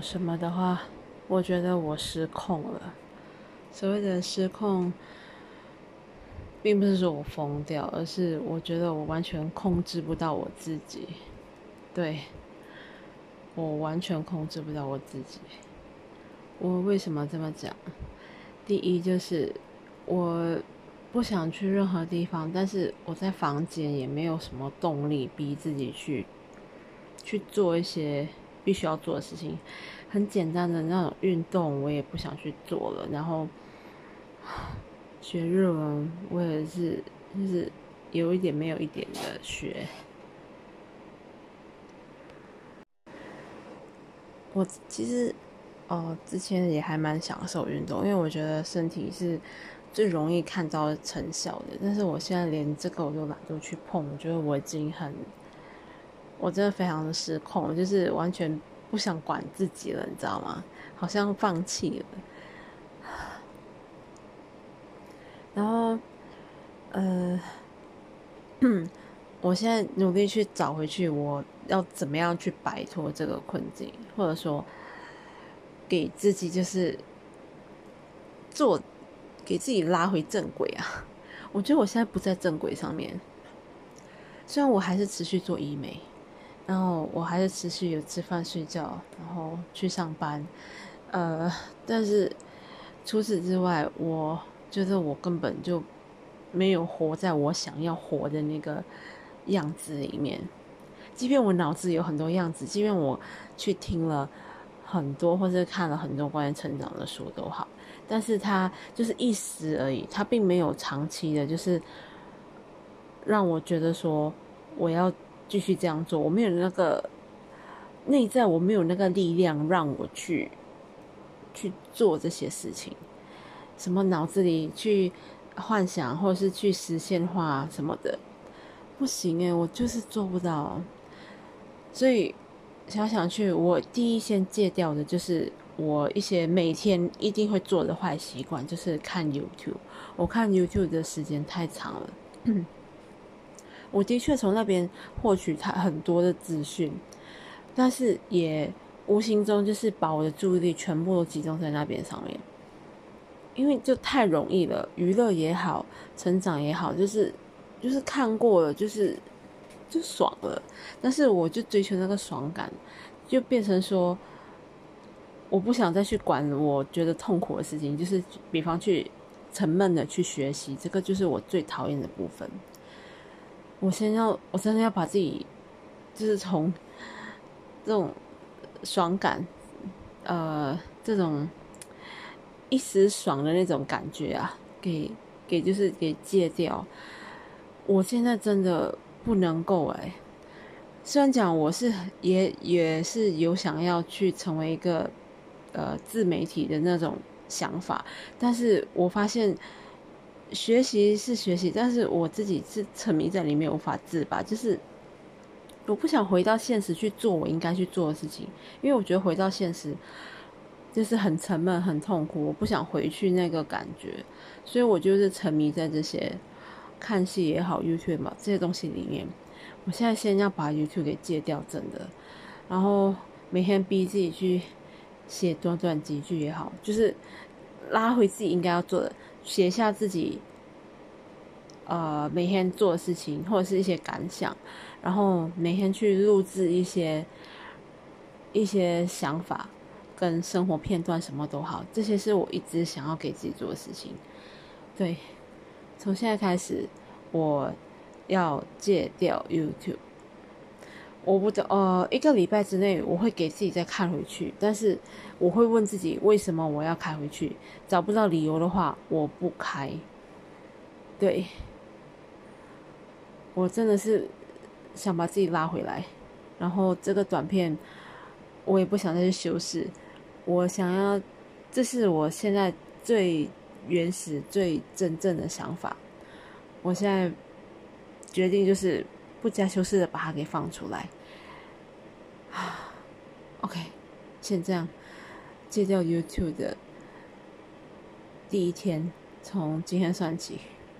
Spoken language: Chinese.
什么的话，我觉得我失控了。所谓的失控，并不是说我疯掉，而是我觉得我完全控制不到我自己。对，我完全控制不到我自己。我为什么这么讲？第一就是我不想去任何地方，但是我在房间也没有什么动力逼自己去去做一些必须要做的事情。很简单的那种运动，我也不想去做了。然后学日文，我也是就是有一点没有一点的学。我其实。哦，之前也还蛮享受运动，因为我觉得身体是最容易看到成效的。但是我现在连这个我都懒得去碰，我觉得我已经很，我真的非常的失控，就是完全不想管自己了，你知道吗？好像放弃了。然后，呃，我现在努力去找回去，我要怎么样去摆脱这个困境，或者说。给自己就是做，给自己拉回正轨啊！我觉得我现在不在正轨上面，虽然我还是持续做医美，然后我还是持续有吃饭睡觉，然后去上班，呃，但是除此之外，我觉得我根本就没有活在我想要活的那个样子里面。即便我脑子有很多样子，即便我去听了。很多，或是看了很多关于成长的书都好，但是它就是一时而已，它并没有长期的，就是让我觉得说我要继续这样做，我没有那个内在，我没有那个力量让我去去做这些事情，什么脑子里去幻想或者是去实现化什么的，不行诶，我就是做不到，所以。想想去，我第一先戒掉的就是我一些每天一定会做的坏习惯，就是看 YouTube。我看 YouTube 的时间太长了，我的确从那边获取他很多的资讯，但是也无形中就是把我的注意力全部都集中在那边上面，因为就太容易了，娱乐也好，成长也好，就是就是看过了，就是。就爽了，但是我就追求那个爽感，就变成说，我不想再去管我觉得痛苦的事情，就是比方去沉闷的去学习，这个就是我最讨厌的部分。我先要，我真的要把自己，就是从这种爽感，呃，这种一时爽的那种感觉啊，给给就是给戒掉。我现在真的。不能够哎，虽然讲我是也也是有想要去成为一个呃自媒体的那种想法，但是我发现学习是学习，但是我自己是沉迷在里面无法自拔，就是我不想回到现实去做我应该去做的事情，因为我觉得回到现实就是很沉闷很痛苦，我不想回去那个感觉，所以我就是沉迷在这些。看戏也好，YouTube 嘛这些东西里面，我现在先要把 YouTube 给戒掉，真的。然后每天逼自己去写短短几句也好，就是拉回自己应该要做的，写下自己呃每天做的事情或者是一些感想，然后每天去录制一些一些想法跟生活片段，什么都好，这些是我一直想要给自己做的事情，对。从现在开始，我要戒掉 YouTube。我不知道呃，一个礼拜之内我会给自己再看回去，但是我会问自己为什么我要开回去。找不到理由的话，我不开。对，我真的是想把自己拉回来。然后这个短片，我也不想再去修饰。我想要，这是我现在最。原始最真正的想法，我现在决定就是不加修饰的把它给放出来。啊，OK，先这样戒掉 YouTube 的第一天，从今天算起。